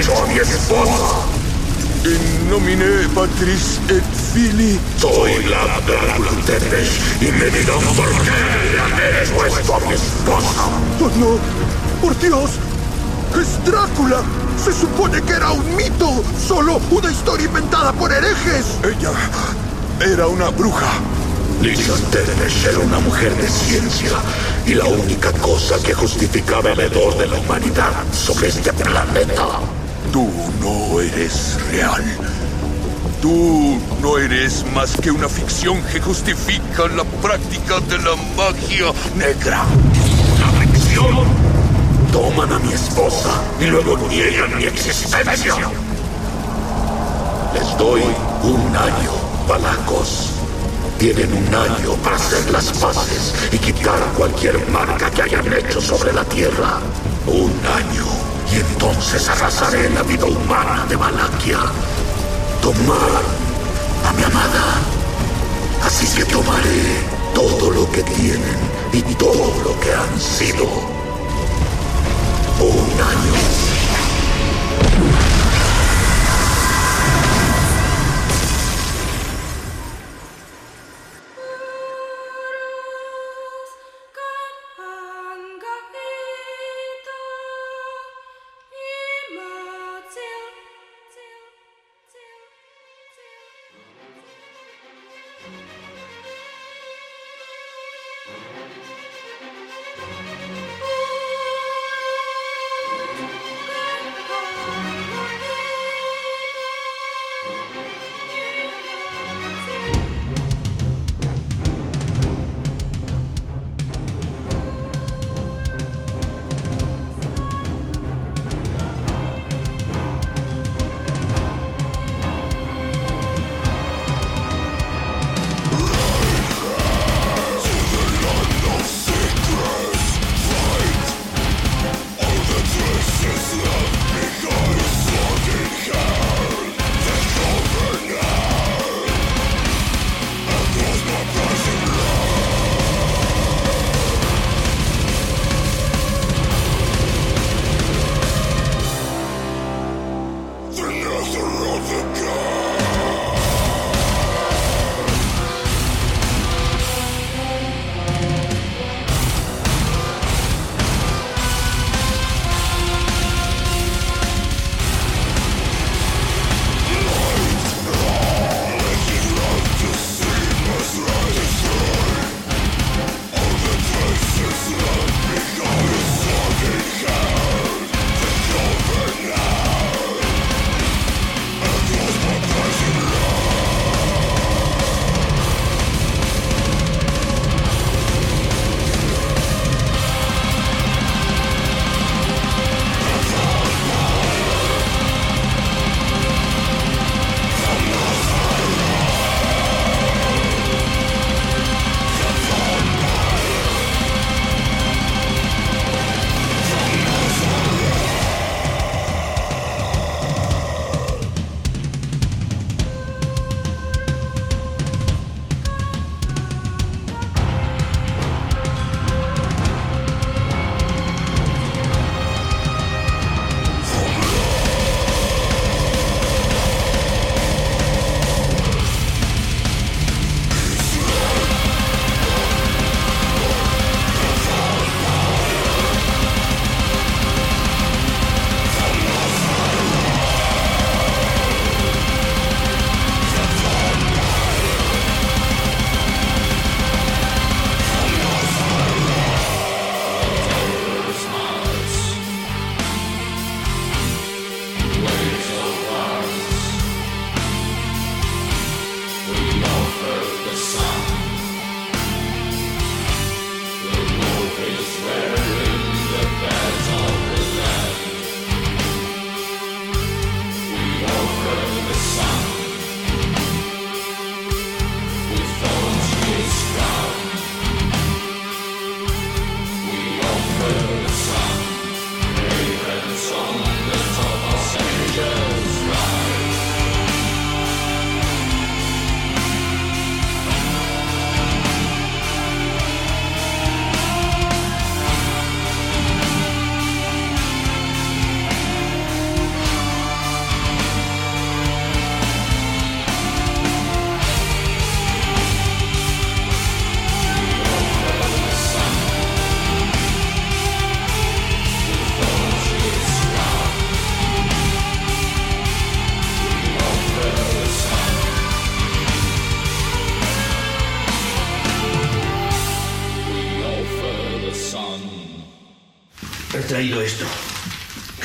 mi esposa? In nomine Patris et Fili. Soy la Drácula Tepesh y me dirán por qué esto a mi esposa. ¡Oh no! ¡Por Dios! ¡Es Drácula! Se supone que era un mito, solo una historia inventada por herejes. Ella era una bruja. Lisa Tepesh era una mujer de ciencia y la única cosa que justificaba el hedor de la humanidad sobre este planeta. Tú no eres real. Tú no eres más que una ficción que justifica la práctica de la magia negra. ¿Una ficción? Toman a mi esposa y luego niegan mi existencia. Les doy un año, balacos. Tienen un año para hacer las paces y quitar cualquier marca que hayan hecho sobre la tierra. Un año. Y entonces arrasaré la vida humana de Valaquia. Tomar a mi amada. Así que tomaré todo lo que tienen y todo lo que han sido. Un año.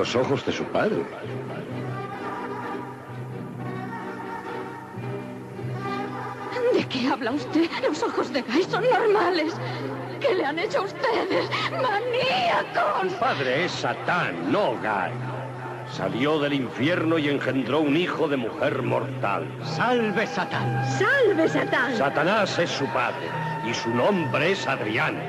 Los ojos de su padre. ¿De qué habla usted? Los ojos de Guy son normales. ¿Qué le han hecho a ustedes? ¡Maníacos! Su padre es Satán, no Guy. Salió del infierno y engendró un hijo de mujer mortal. ¡Salve Satán! ¡Salve Satán! Satanás es su padre y su nombre es Adrián.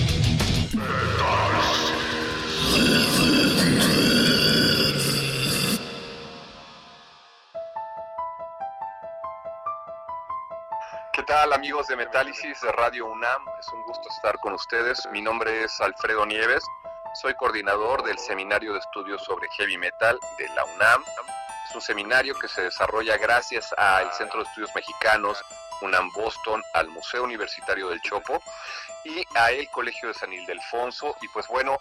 ¿Qué tal amigos de Metálisis de Radio UNAM? Es un gusto estar con ustedes. Mi nombre es Alfredo Nieves. Soy coordinador del Seminario de Estudios sobre Heavy Metal de la UNAM. Es un seminario que se desarrolla gracias al Centro de Estudios Mexicanos UNAM Boston, al Museo Universitario del Chopo y a el Colegio de San Ildefonso. Y pues bueno,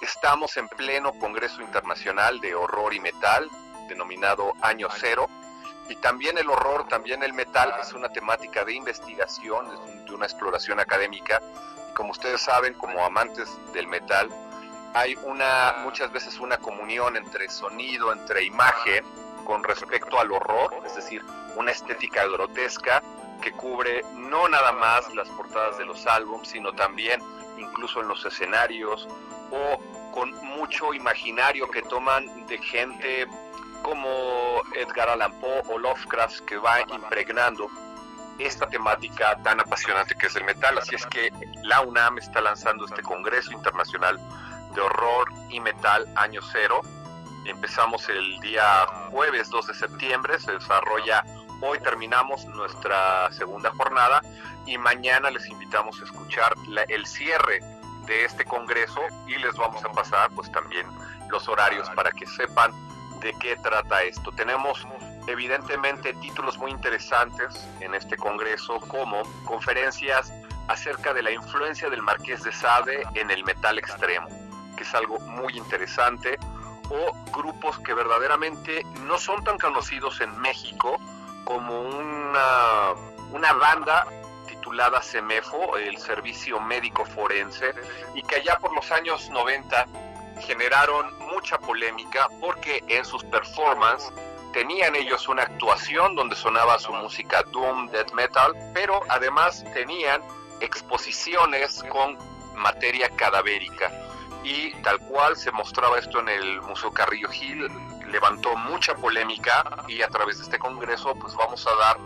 estamos en pleno Congreso Internacional de Horror y Metal, denominado Año Cero. Y también el horror, también el metal es una temática de investigación, es de una exploración académica. Y como ustedes saben, como amantes del metal, hay una muchas veces una comunión entre sonido, entre imagen con respecto al horror, es decir, una estética grotesca que cubre no nada más las portadas de los álbumes, sino también incluso en los escenarios o con mucho imaginario que toman de gente como Edgar Allan Poe o Lovecraft que va impregnando esta temática tan apasionante que es el metal. Así es que la UNAM está lanzando este Congreso Internacional de Horror y Metal Año Cero. Empezamos el día jueves 2 de septiembre, se desarrolla, hoy terminamos nuestra segunda jornada y mañana les invitamos a escuchar la, el cierre de este congreso y les vamos a pasar pues también los horarios para que sepan de qué trata esto. Tenemos evidentemente títulos muy interesantes en este congreso como conferencias acerca de la influencia del Marqués de Sade en el metal extremo, que es algo muy interesante, o grupos que verdaderamente no son tan conocidos en México como una, una banda titulada CEMEFO, el Servicio Médico Forense, y que allá por los años 90 generaron mucha polémica porque en sus performances tenían ellos una actuación donde sonaba su música doom, death metal, pero además tenían exposiciones con materia cadavérica. Y tal cual se mostraba esto en el Museo Carrillo Gil, levantó mucha polémica y a través de este congreso pues vamos a dar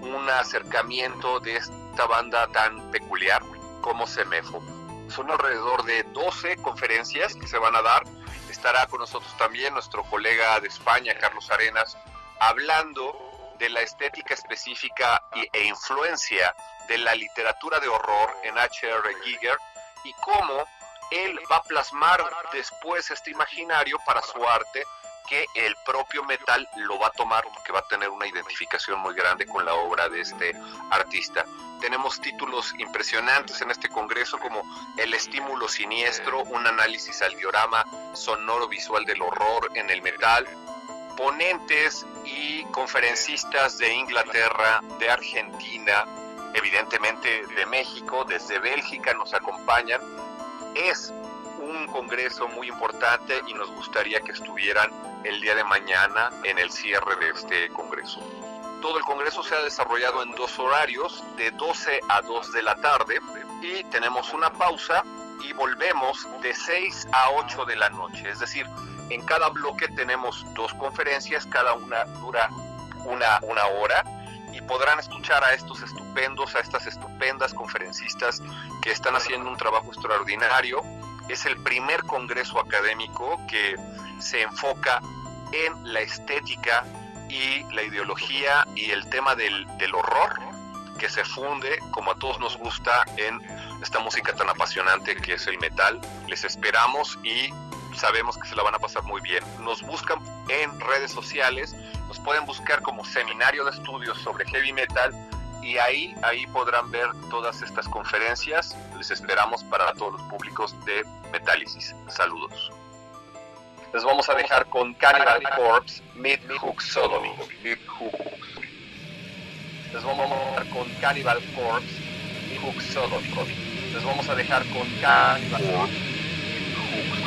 un acercamiento de banda tan peculiar como Semefo. Son alrededor de 12 conferencias que se van a dar. Estará con nosotros también nuestro colega de España, Carlos Arenas, hablando de la estética específica e influencia de la literatura de horror en H.R. Giger y cómo él va a plasmar después este imaginario para su arte que el propio metal lo va a tomar porque va a tener una identificación muy grande con la obra de este artista. Tenemos títulos impresionantes en este congreso como El estímulo siniestro, un análisis al diorama sonoro visual del horror en el metal, ponentes y conferencistas de Inglaterra, de Argentina, evidentemente de México, desde Bélgica nos acompañan. Es un congreso muy importante y nos gustaría que estuvieran el día de mañana en el cierre de este congreso. Todo el congreso se ha desarrollado en dos horarios, de 12 a 2 de la tarde, y tenemos una pausa y volvemos de 6 a 8 de la noche. Es decir, en cada bloque tenemos dos conferencias, cada una dura una, una hora y podrán escuchar a estos estupendos, a estas estupendas conferencistas que están haciendo un trabajo extraordinario. Es el primer congreso académico que se enfoca en la estética y la ideología y el tema del, del horror que se funde, como a todos nos gusta, en esta música tan apasionante que es el metal. Les esperamos y sabemos que se la van a pasar muy bien. Nos buscan en redes sociales, nos pueden buscar como Seminario de Estudios sobre Heavy Metal y ahí, ahí podrán ver todas estas conferencias. Les esperamos para todos los públicos de Metálisis. Saludos. Les vamos a dejar con Cannibal Corpse, Mid Hook Sodomy. Les vamos a dejar con Cannibal Corpse, Mid Hook Sodomy. Les vamos a dejar con Cannibal Corpse, Mid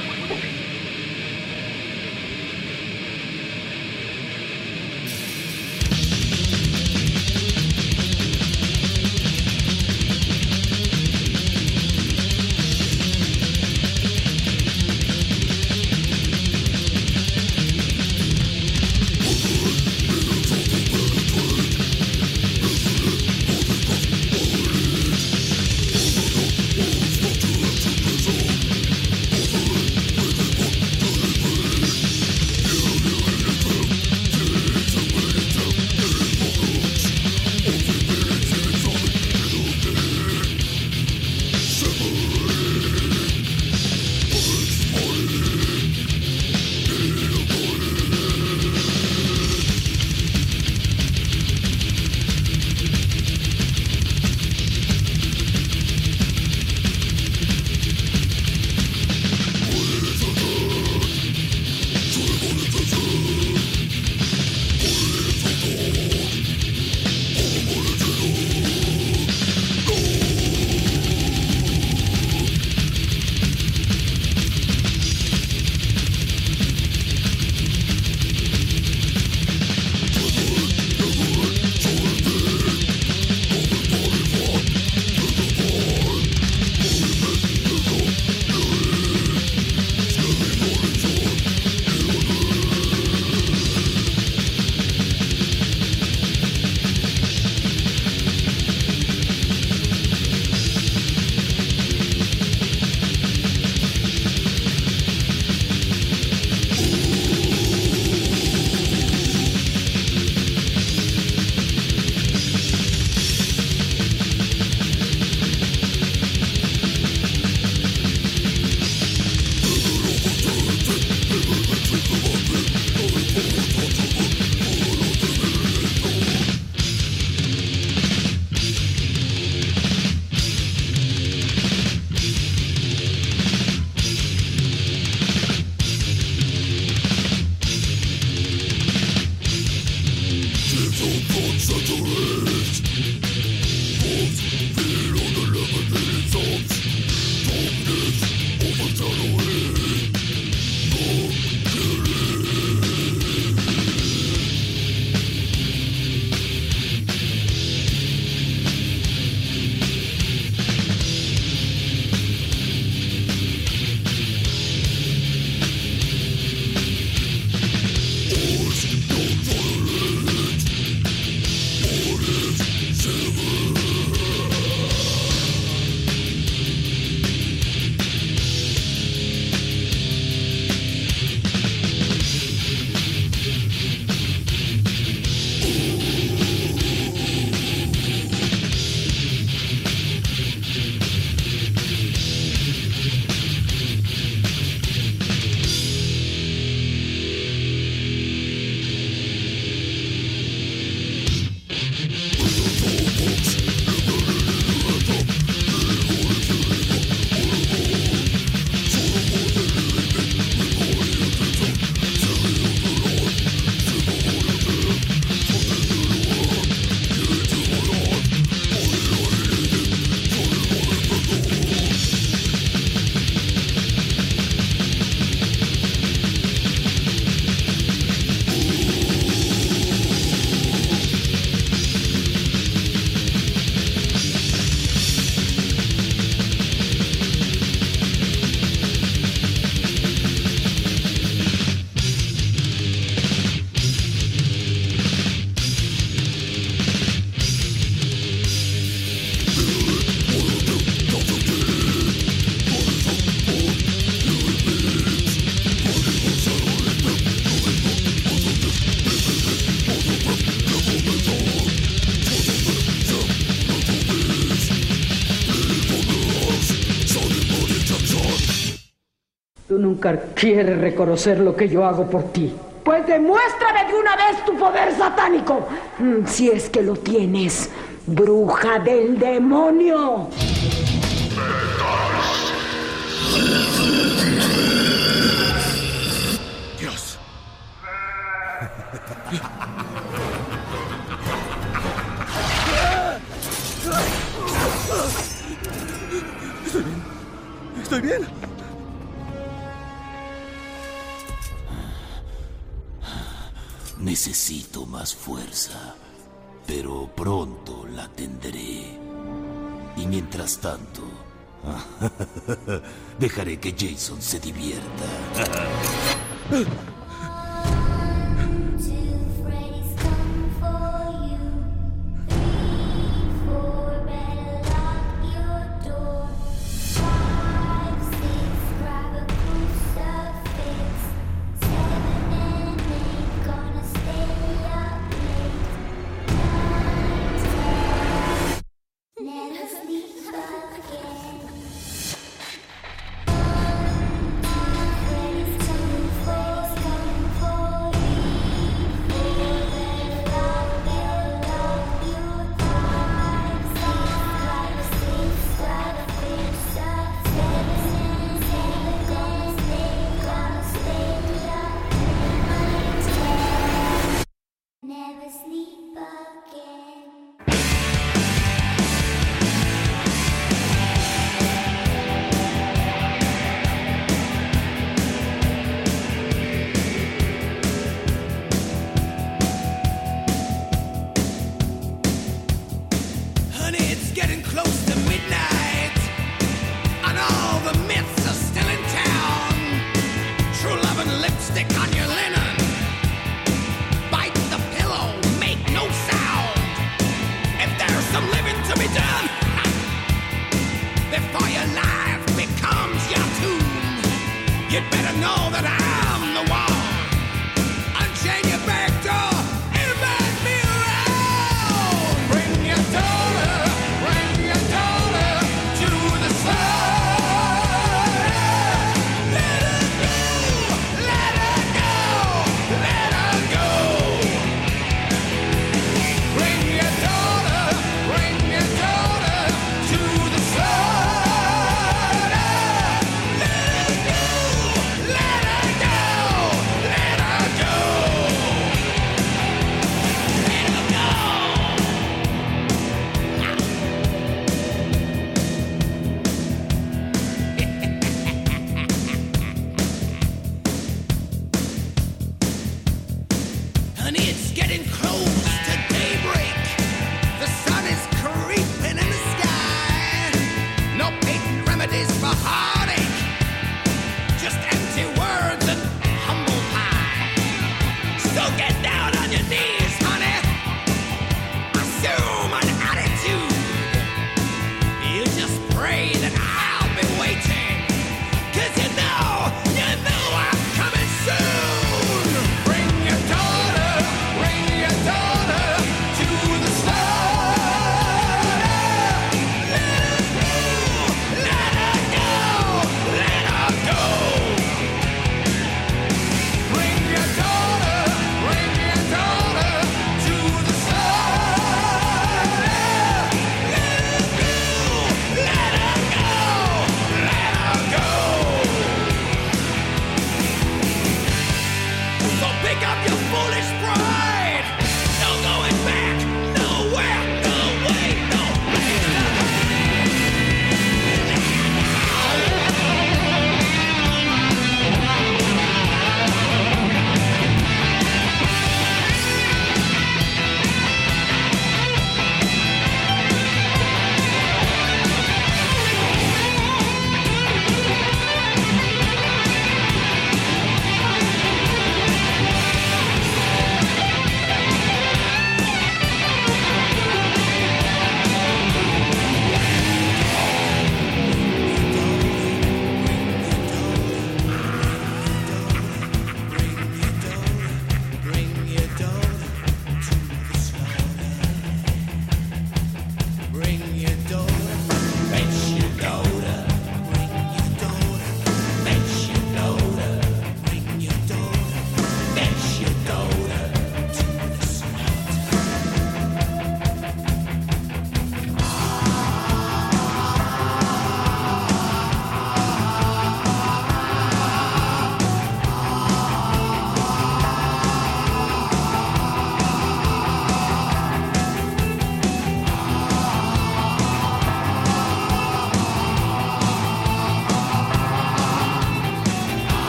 nunca quieres reconocer lo que yo hago por ti. Pues demuéstrame de una vez tu poder satánico, mm, si es que lo tienes, bruja del demonio. Dejaré que Jason se divierta.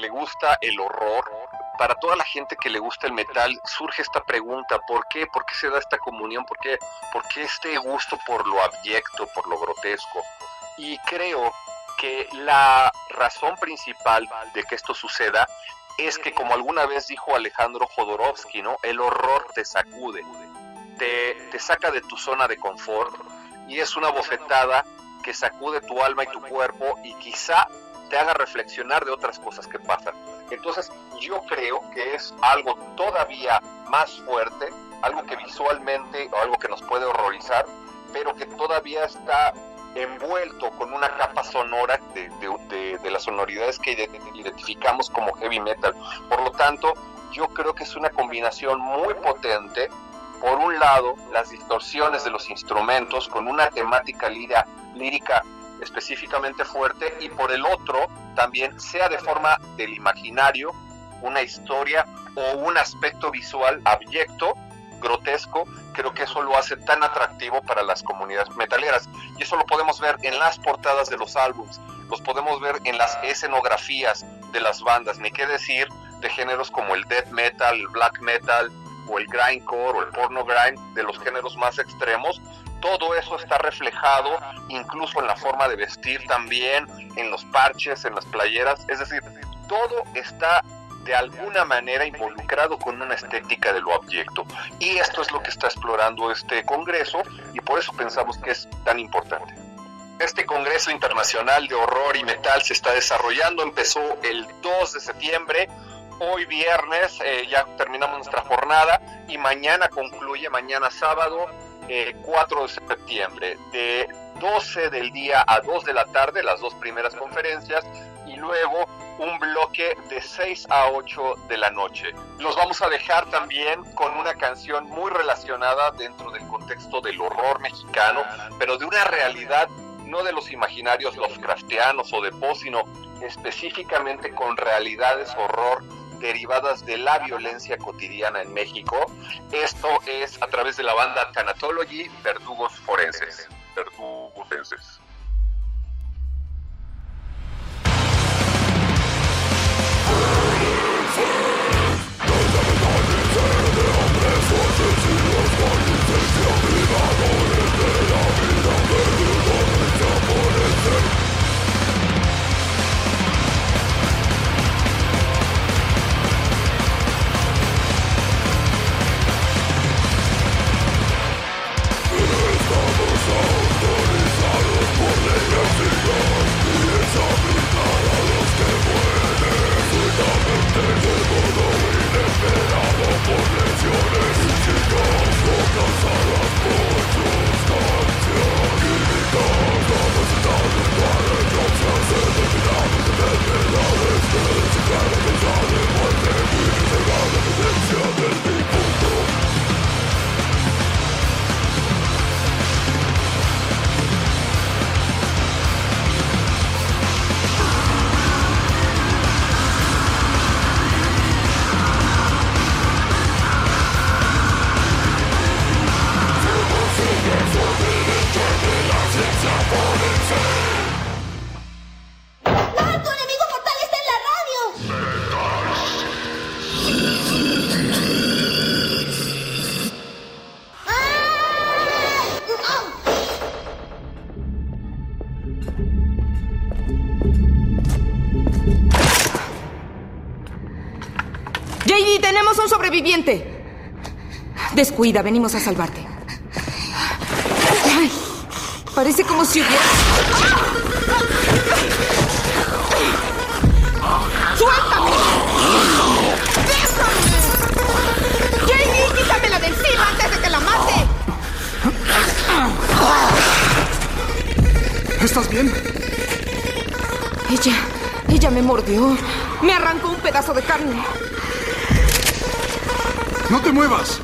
Le gusta el horror, para toda la gente que le gusta el metal, surge esta pregunta, ¿por qué? ¿Por qué se da esta comunión? ¿Por qué, ¿Por qué este gusto por lo abyecto, por lo grotesco? Y creo que la razón principal de que esto suceda es que, como alguna vez dijo Alejandro Jodorowsky, ¿no? El horror te sacude, te, te saca de tu zona de confort y es una bofetada que sacude tu alma y tu cuerpo y quizá te haga reflexionar de otras cosas que pasan. Entonces yo creo que es algo todavía más fuerte, algo que visualmente o algo que nos puede horrorizar, pero que todavía está envuelto con una capa sonora de, de- las sonoridades que ide- identificamos como heavy metal. Por lo tanto, yo creo que es una combinación muy potente. Por un lado, las distorsiones de los instrumentos con una temática lírica, lírica específicamente fuerte y por el otro también sea de forma del imaginario una historia o un aspecto visual abyecto, grotesco, creo que eso lo hace tan atractivo para las comunidades metaleras. Y eso lo podemos ver en las portadas de los álbums, los podemos ver en las escenografías de las bandas, ni qué decir de géneros como el death metal, black metal o el grindcore o el porno grind, de los géneros más extremos, todo eso está reflejado incluso en la forma de vestir también, en los parches, en las playeras, es decir, todo está de alguna manera involucrado con una estética de lo abyecto. Y esto es lo que está explorando este Congreso y por eso pensamos que es tan importante. Este Congreso Internacional de Horror y Metal se está desarrollando, empezó el 2 de septiembre, hoy viernes eh, ya terminamos nuestra jornada y mañana concluye, mañana sábado eh, 4 de septiembre, de 12 del día a 2 de la tarde, las dos primeras conferencias, y luego un bloque de 6 a 8 de la noche. Los vamos a dejar también con una canción muy relacionada dentro del contexto del horror mexicano, pero de una realidad no de los imaginarios Lovecraftianos o de Poe, sino específicamente con realidades horror derivadas de la violencia cotidiana en México. Esto es a través de la banda Thanatology Verdugos Forenses. Verdugos Forenses. Sobreviviente. Descuida, venimos a salvarte. Ay, parece como si hubiera... ¡Suéltame! ¡Déjame! JD, quítamela de encima antes de que la mate. ¿Estás bien? Ella Ella me mordió. Me arrancó un pedazo de carne. ¡No te muevas!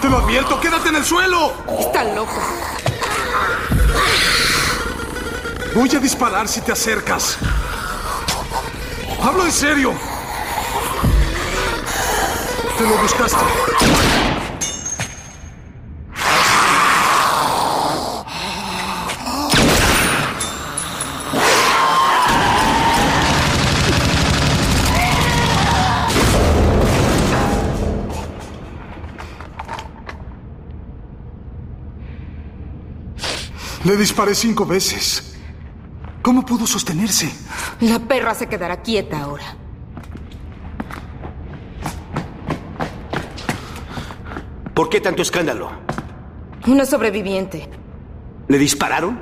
¡Te lo advierto! ¡Quédate en el suelo! Está loco. Voy a disparar si te acercas. Hablo en serio. Te lo buscaste. Le disparé cinco veces. ¿Cómo pudo sostenerse? La perra se quedará quieta ahora. ¿Por qué tanto escándalo? Una sobreviviente. ¿Le dispararon?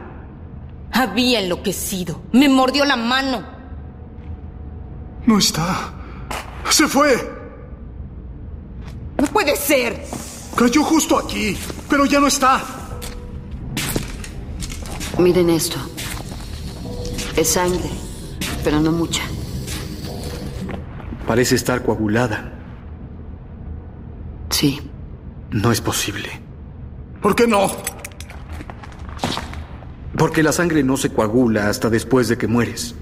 Había enloquecido. Me mordió la mano. No está. Se fue. No puede ser. Cayó justo aquí, pero ya no está. Miren esto. Es sangre, pero no mucha. Parece estar coagulada. Sí. No es posible. ¿Por qué no? Porque la sangre no se coagula hasta después de que mueres.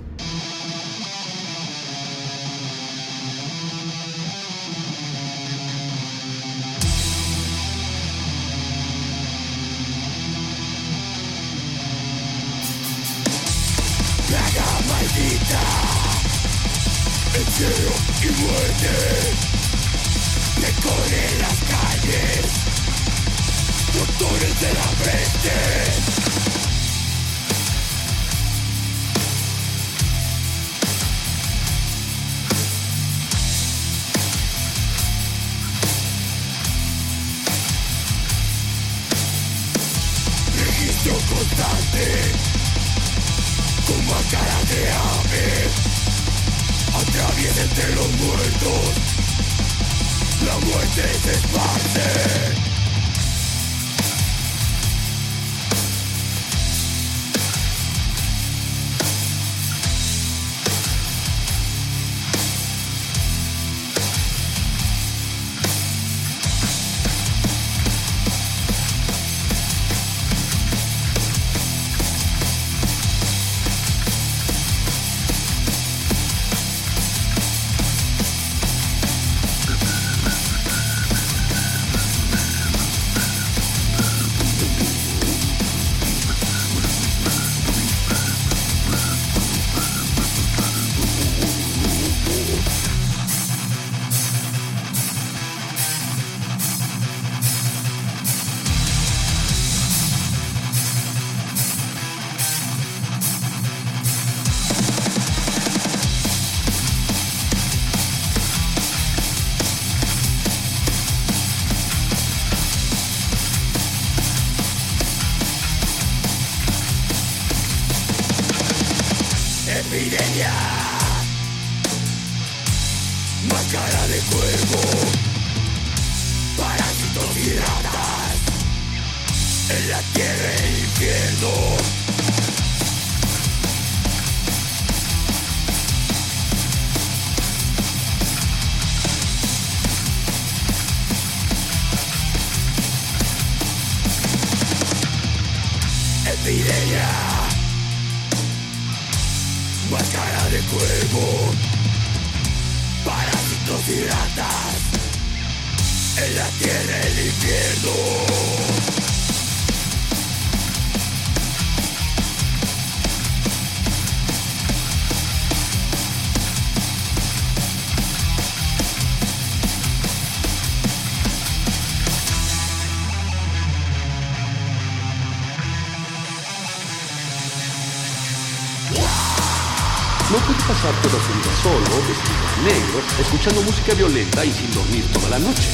Música violenta y sin dormir toda la noche.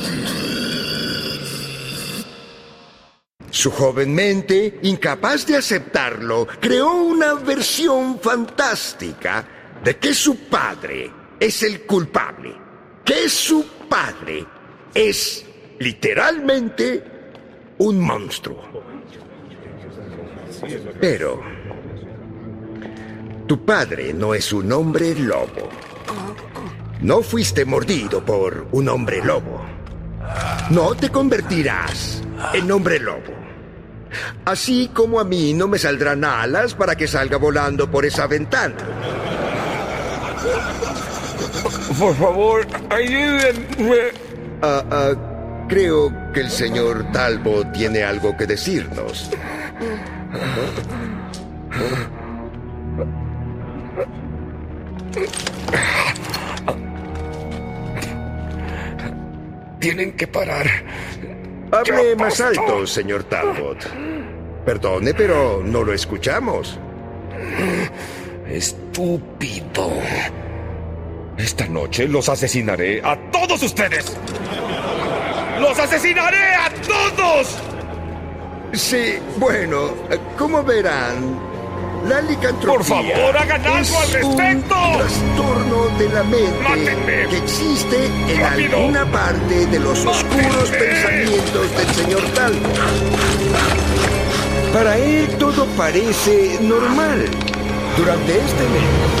Su joven mente, incapaz de aceptarlo, creó una versión fantástica de que su padre es el culpable, que su padre es literalmente un monstruo. Pero tu padre no es un hombre lobo. No fuiste mordido por un hombre lobo. No te convertirás en hombre lobo. Así como a mí no me saldrán alas para que salga volando por esa ventana. Por favor, ayúdenme. Ah, ah, creo que el señor Talbot tiene algo que decirnos. Tienen que parar. Hable más alto, señor Talbot. Perdone, pero no lo escuchamos. Estúpido. Esta noche los asesinaré a todos ustedes. ¡Los asesinaré a todos! Sí, bueno, como verán, la licantropía Por favor, hagan algo al respecto. un trastorno de la mente Mátenme. que existe en Rápido. alguna parte de los oscuros pensamientos del señor Talbot. Para él todo parece normal. Durante este mes.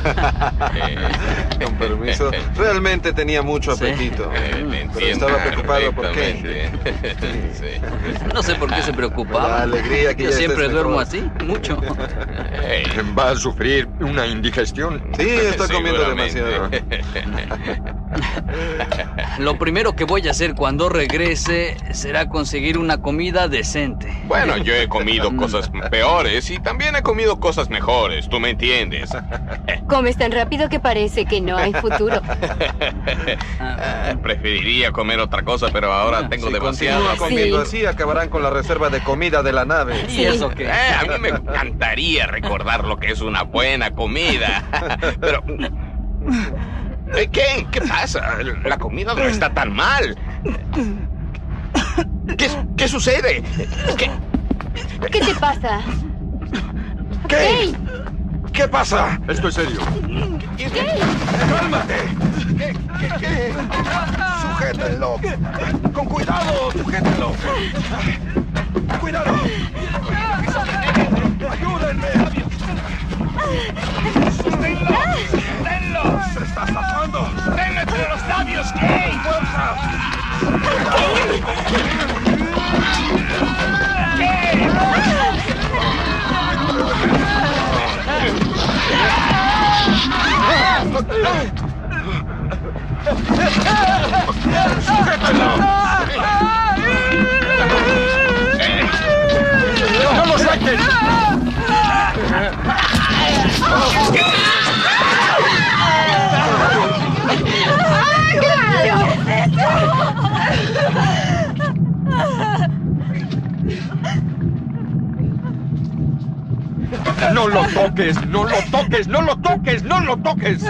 Con permiso. Realmente tenía mucho apetito. pero estaba preocupado por qué. No sé por qué se preocupaba. La alegría que Yo ya siempre estés duermo mejor. así, mucho. ¿Va a sufrir una indigestión? Sí, está comiendo demasiado. Lo primero que voy a hacer cuando regrese será conseguir una comida decente. Bueno, yo he comido cosas peores y también he comido cosas mejores, tú me entiendes. Comes tan rápido que parece que no hay futuro. Preferiría comer otra cosa, pero ahora tengo Si demasiado. comiendo así, acabarán con la reserva de comida de la nave. ¿Y eso qué? Eh, a mí me encantaría recordar lo que es una buena comida. Pero. Eh, ¿Qué? ¿Qué pasa? La comida no está tan mal. ¿Qué, qué sucede? ¿Qué? ¿Qué te pasa? ¿Qué? ¿Qué pasa? Estoy serio. ¡Cálmate! ¿Qué? ¿Qué? ¿Qué? ¡Sujétenlo! ¡Con cuidado! ¡Sujétenlo! ¡Cuidado! ¡Ayúdenme! ¡Sosténlo! ¡Sosténlo! ¡Se entre los labios! ¿Qué? ¡Fuerza! ¡No lo suelten! ¡No lo toques! ¡No lo toques! ¡No lo toques! ¡No lo toques!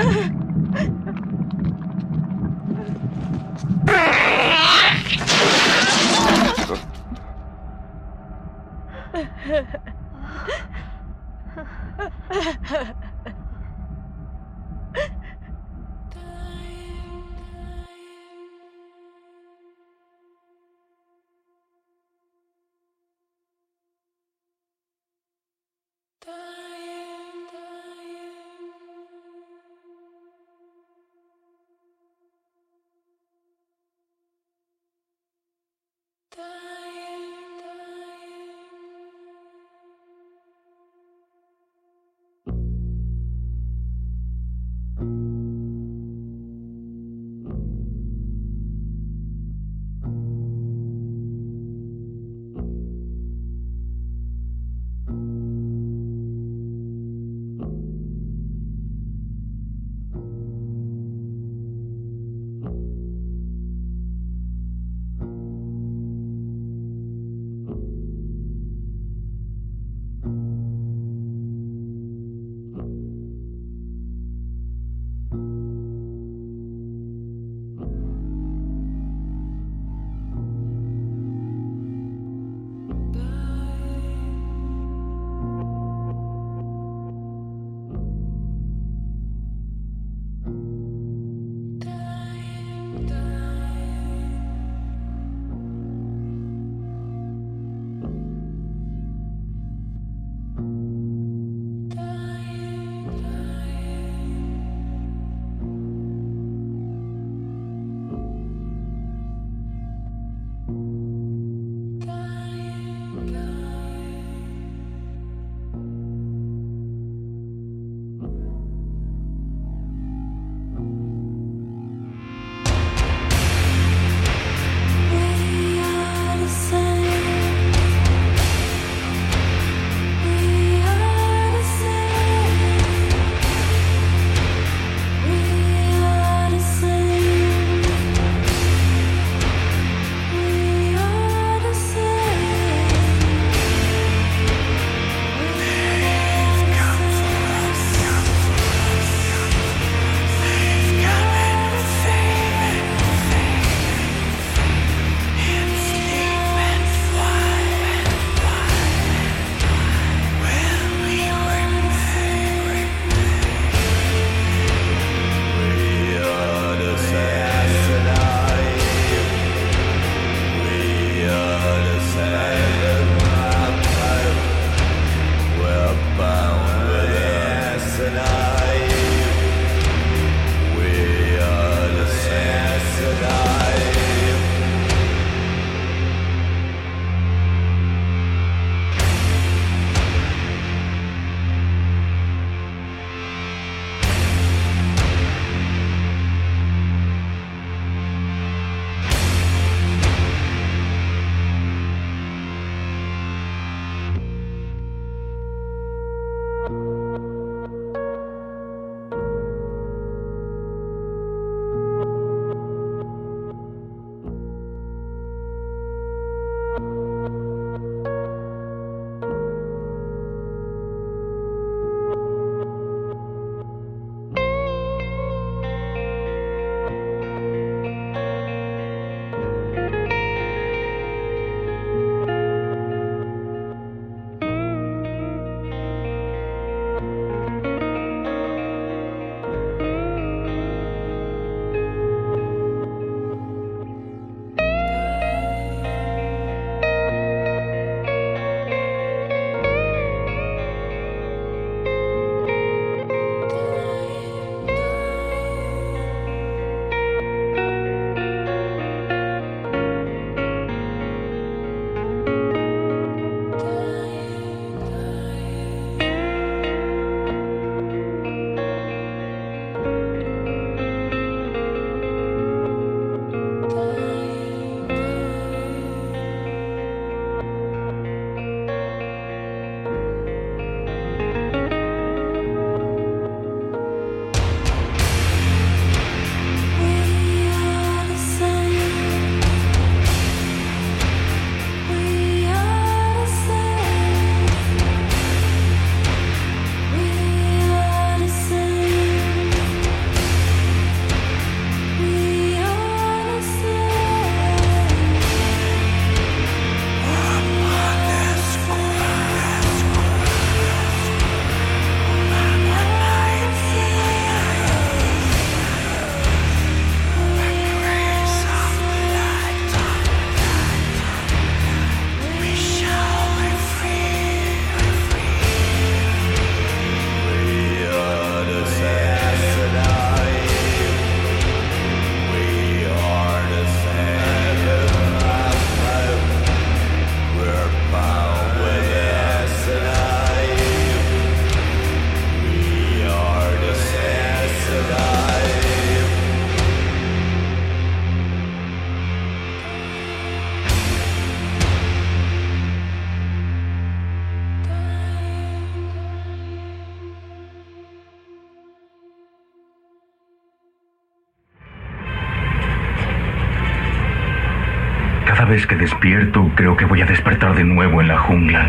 Que despierto, creo que voy a despertar de nuevo en la jungla.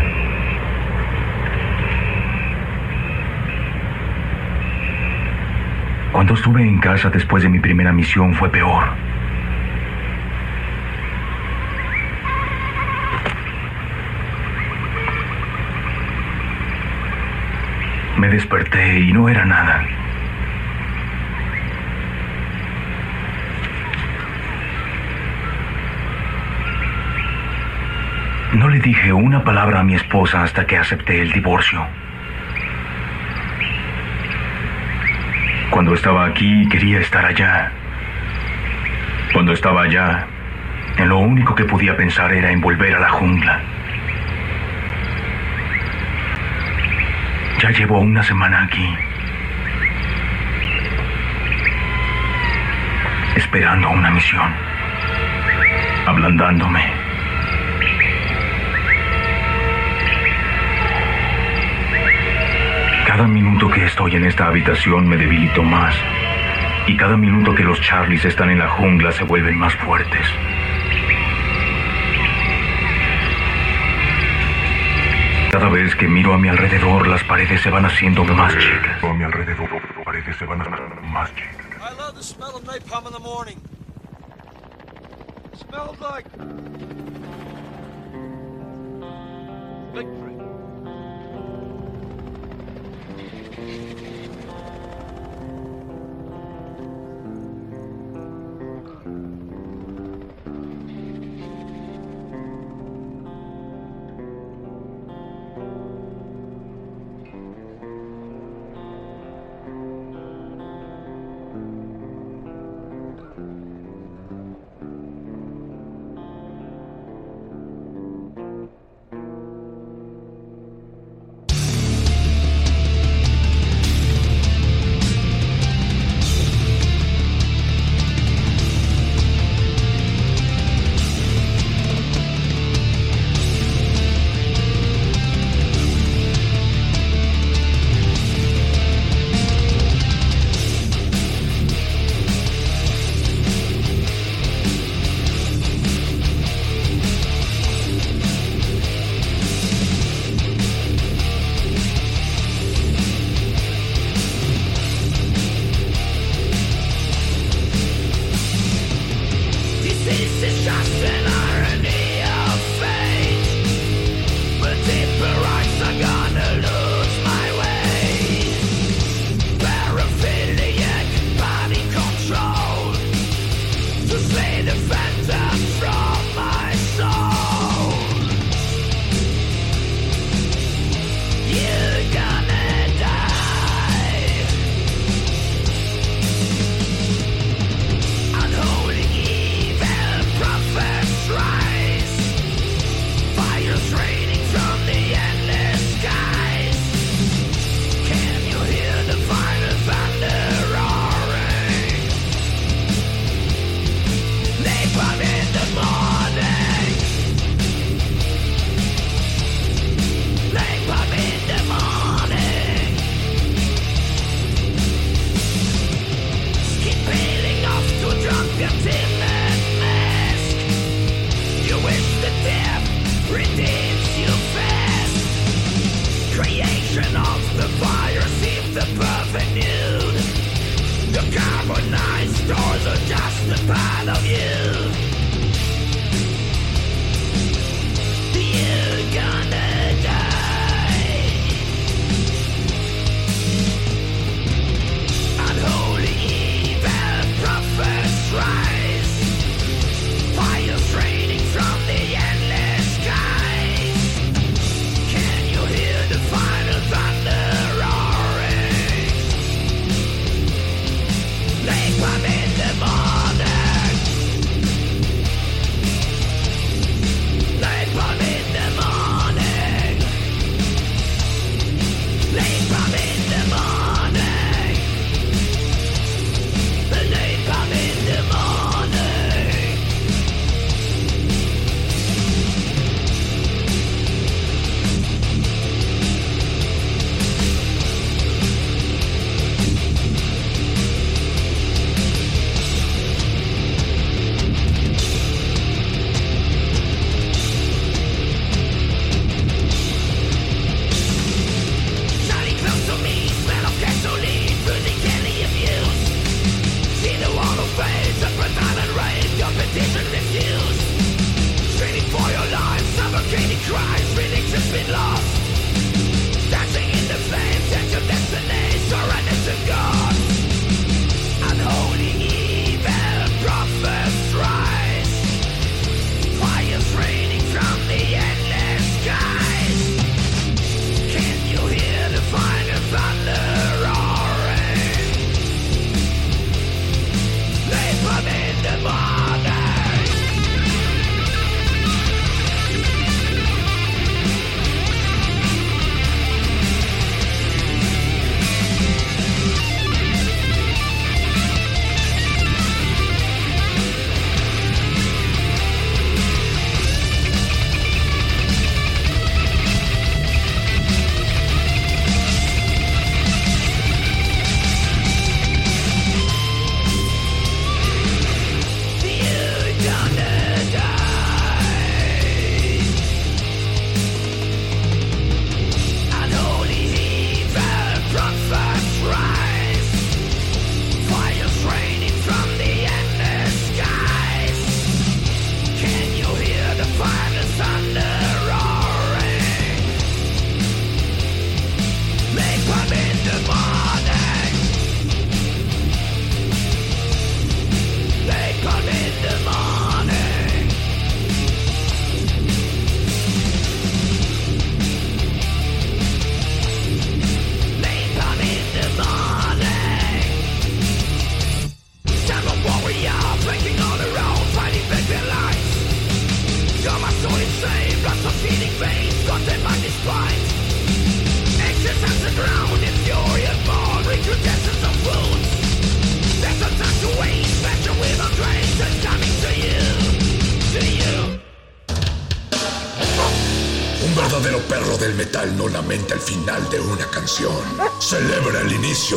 Cuando estuve en casa después de mi primera misión fue peor. Me desperté y no era nada. No le dije una palabra a mi esposa hasta que acepté el divorcio. Cuando estaba aquí quería estar allá. Cuando estaba allá, en lo único que podía pensar era en volver a la jungla. Ya llevo una semana aquí. Esperando una misión. Ablandándome. Cada minuto que estoy en esta habitación me debilito más. Y cada minuto que los Charlies están en la jungla se vuelven más fuertes. Cada vez que miro a mi alrededor, las paredes se van haciendo más chicas. A mi alrededor, las paredes se van haciendo más chicas. I love the smell of napalm in the morning. Smells like victory. Part of you.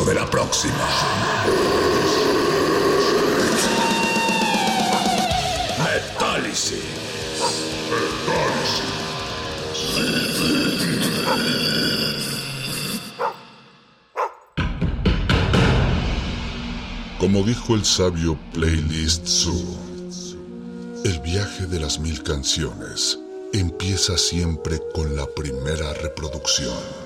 De la próxima. Metálisis. Como dijo el sabio Playlist Zoo, el viaje de las mil canciones empieza siempre con la primera reproducción.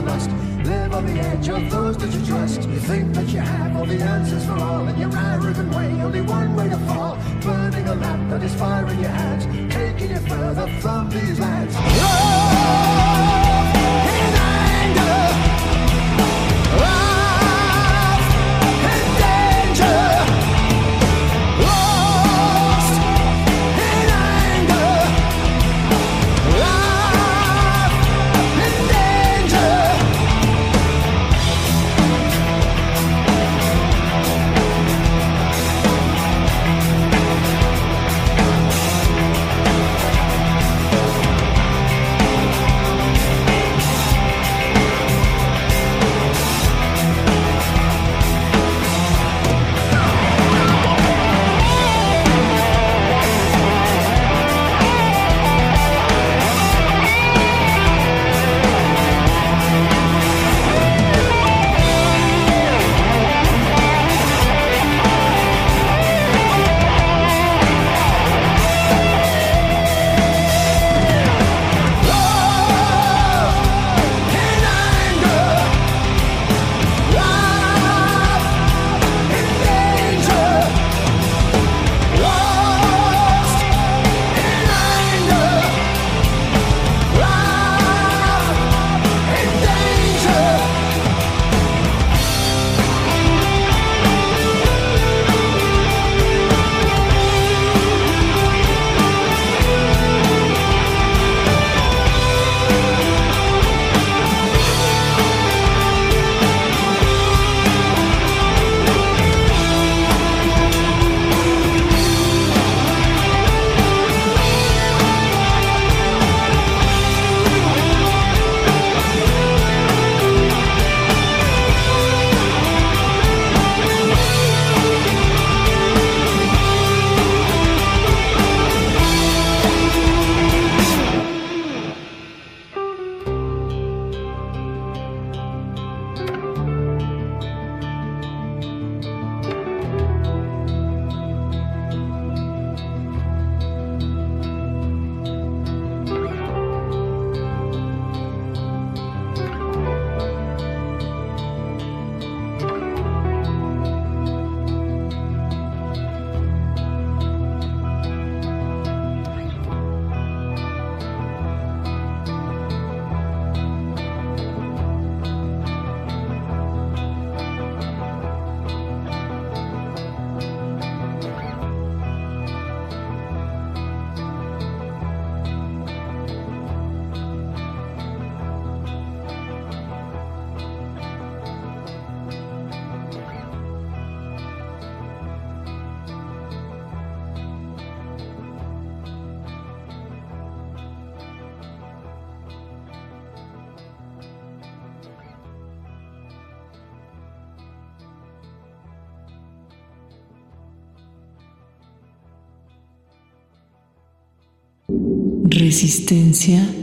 Lust. Live on the edge of those that you trust. You think that you have all the answers for all, and your arrogant way, only one way to fall. Burning a lamp that is fire in your hands, taking you further from these lands. Love Resistencia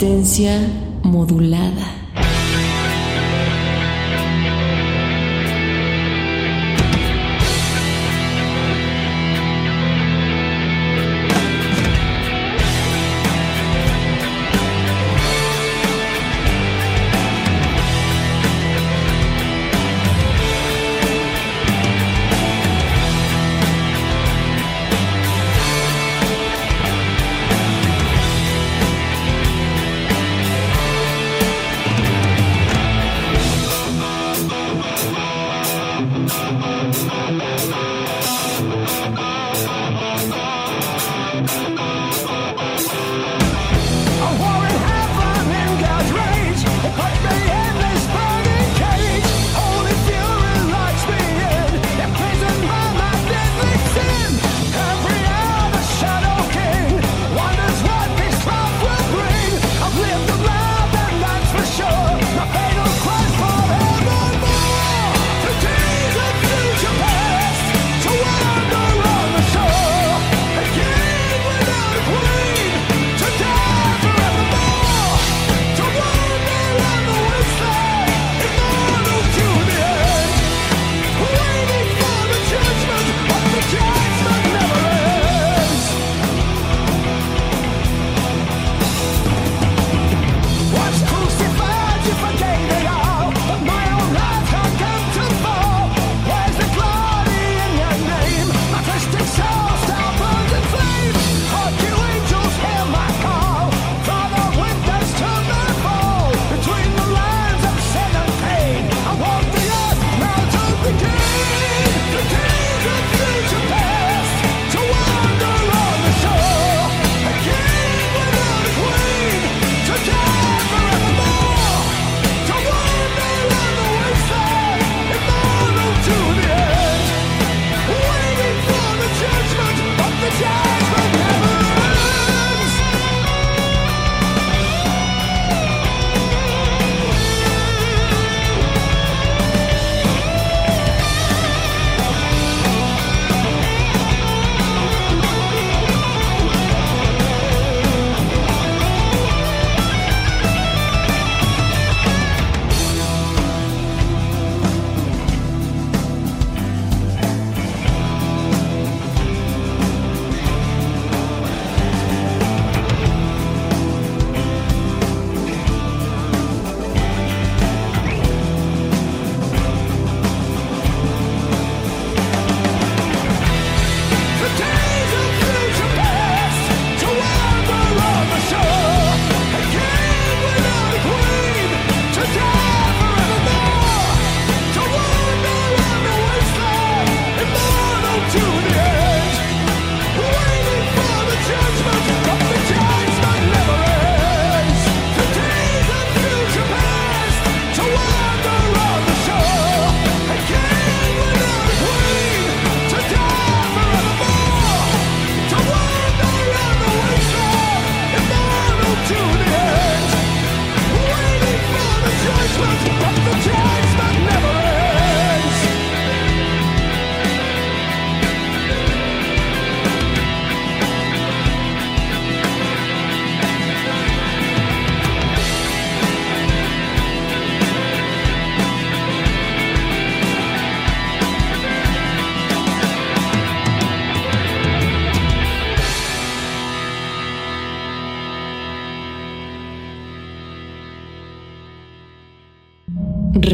Resistencia modulada.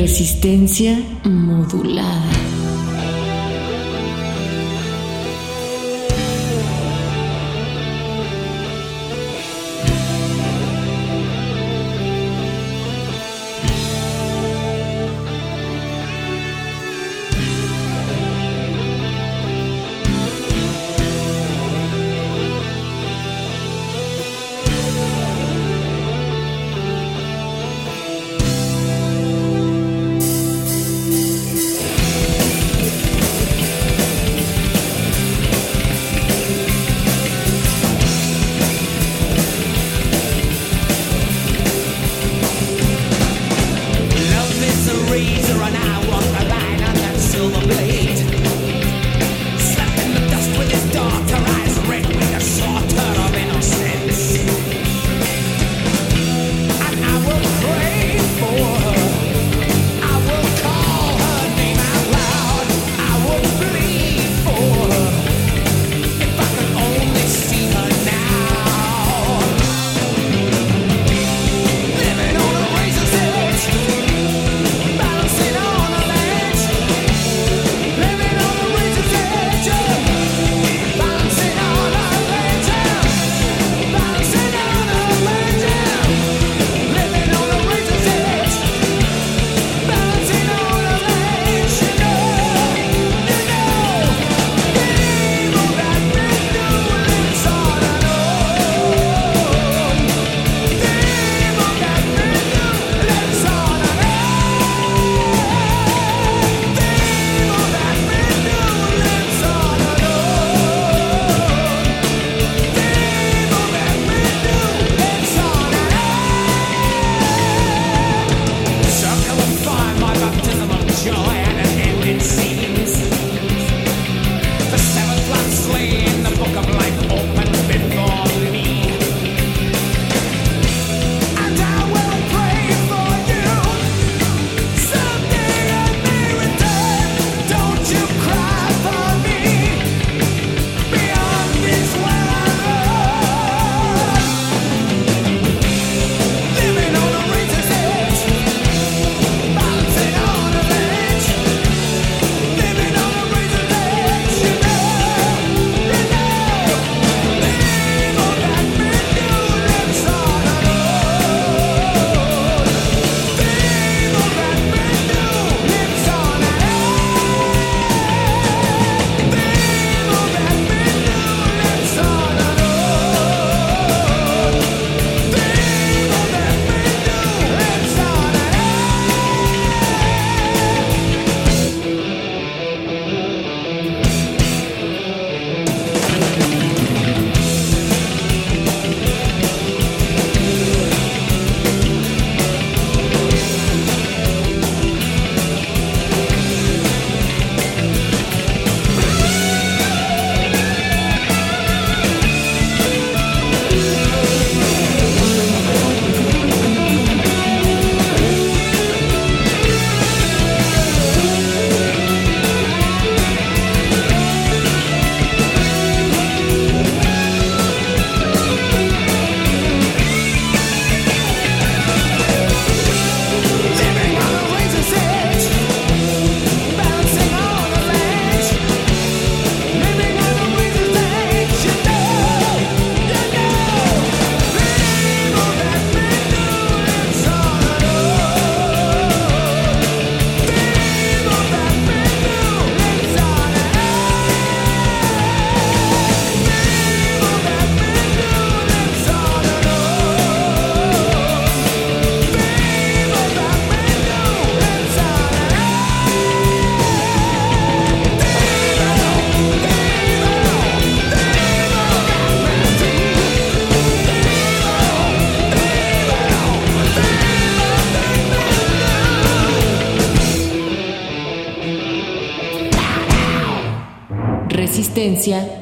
Resistencia modulada.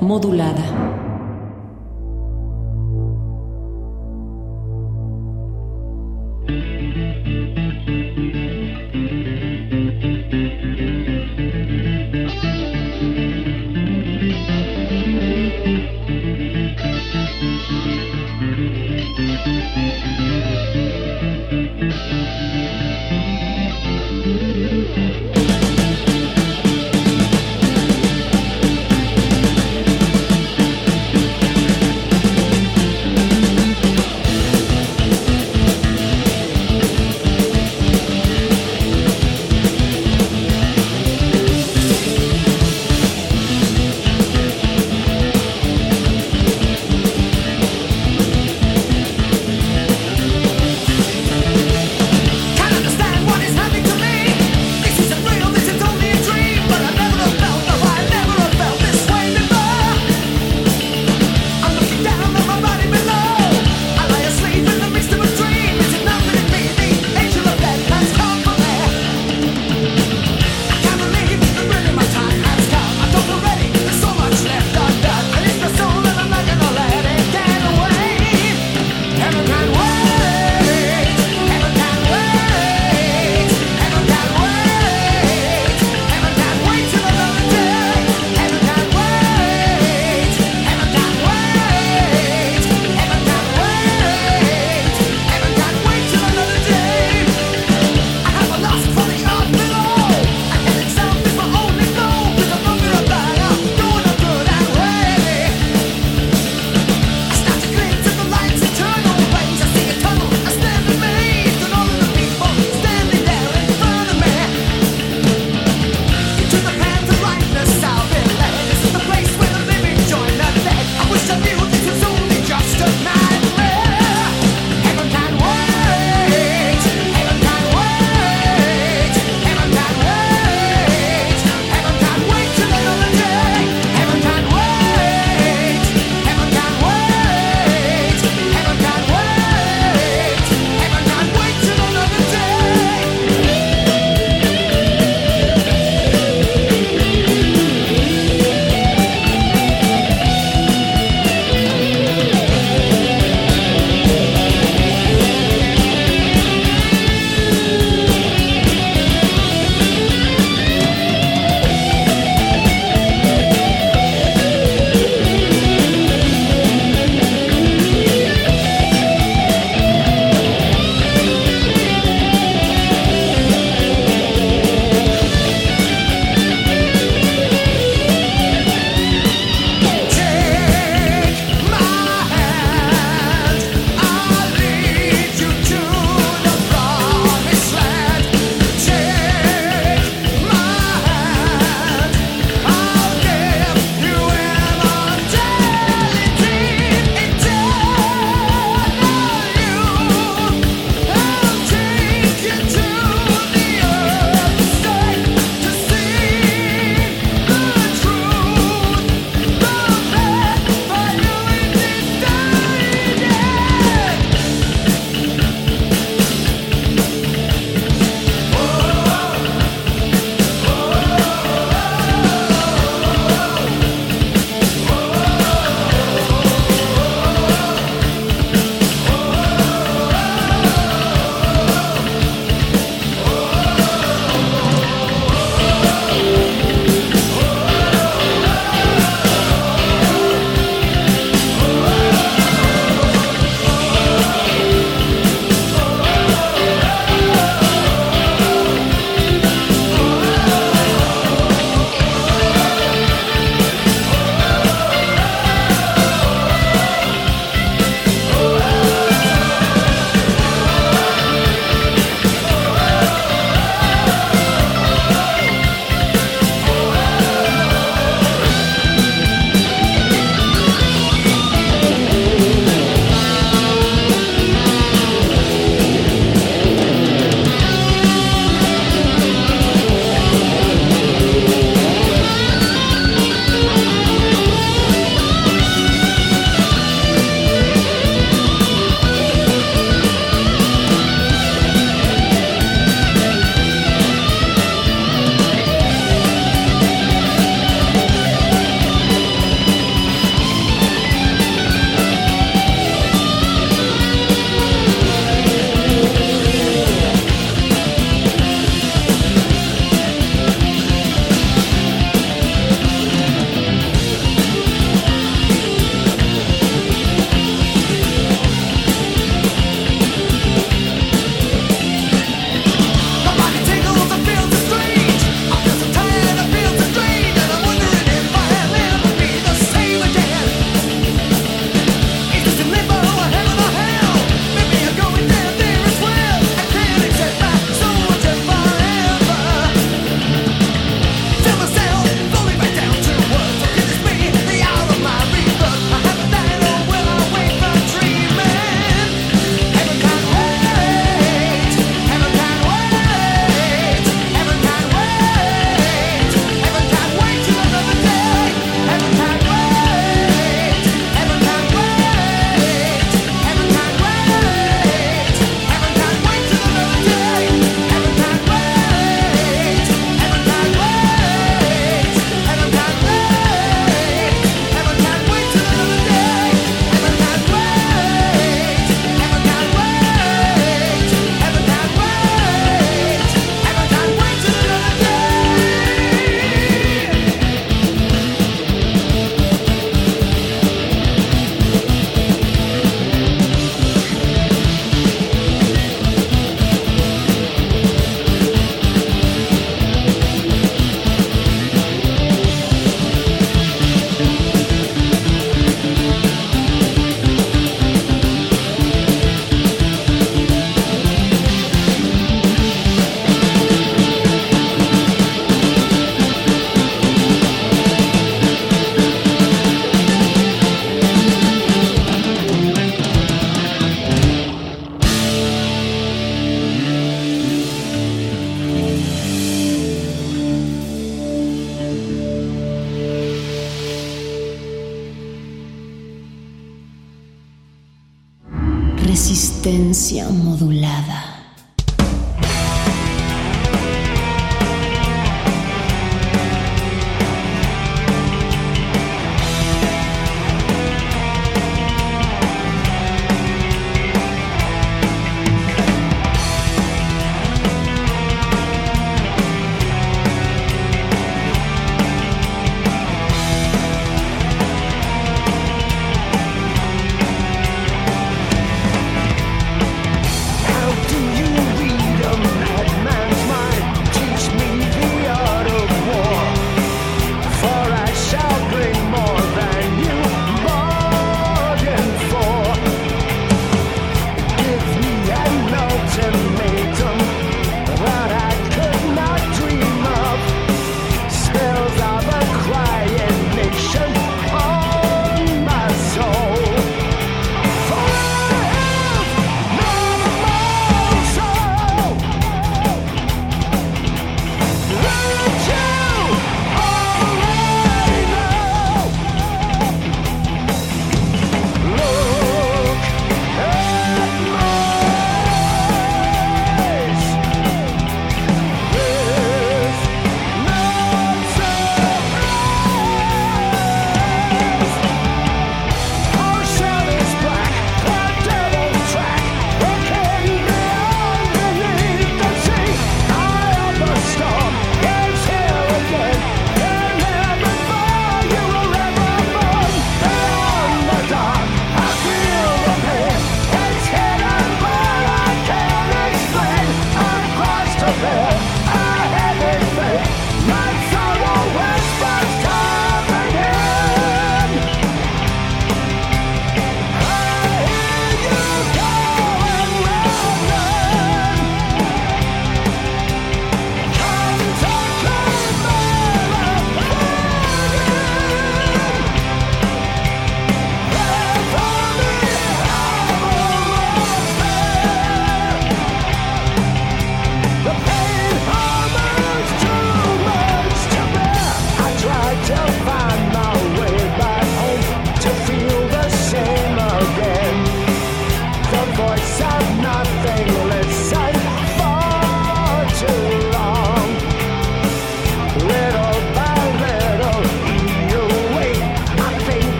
Modulada.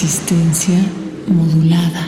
Resistencia modulada.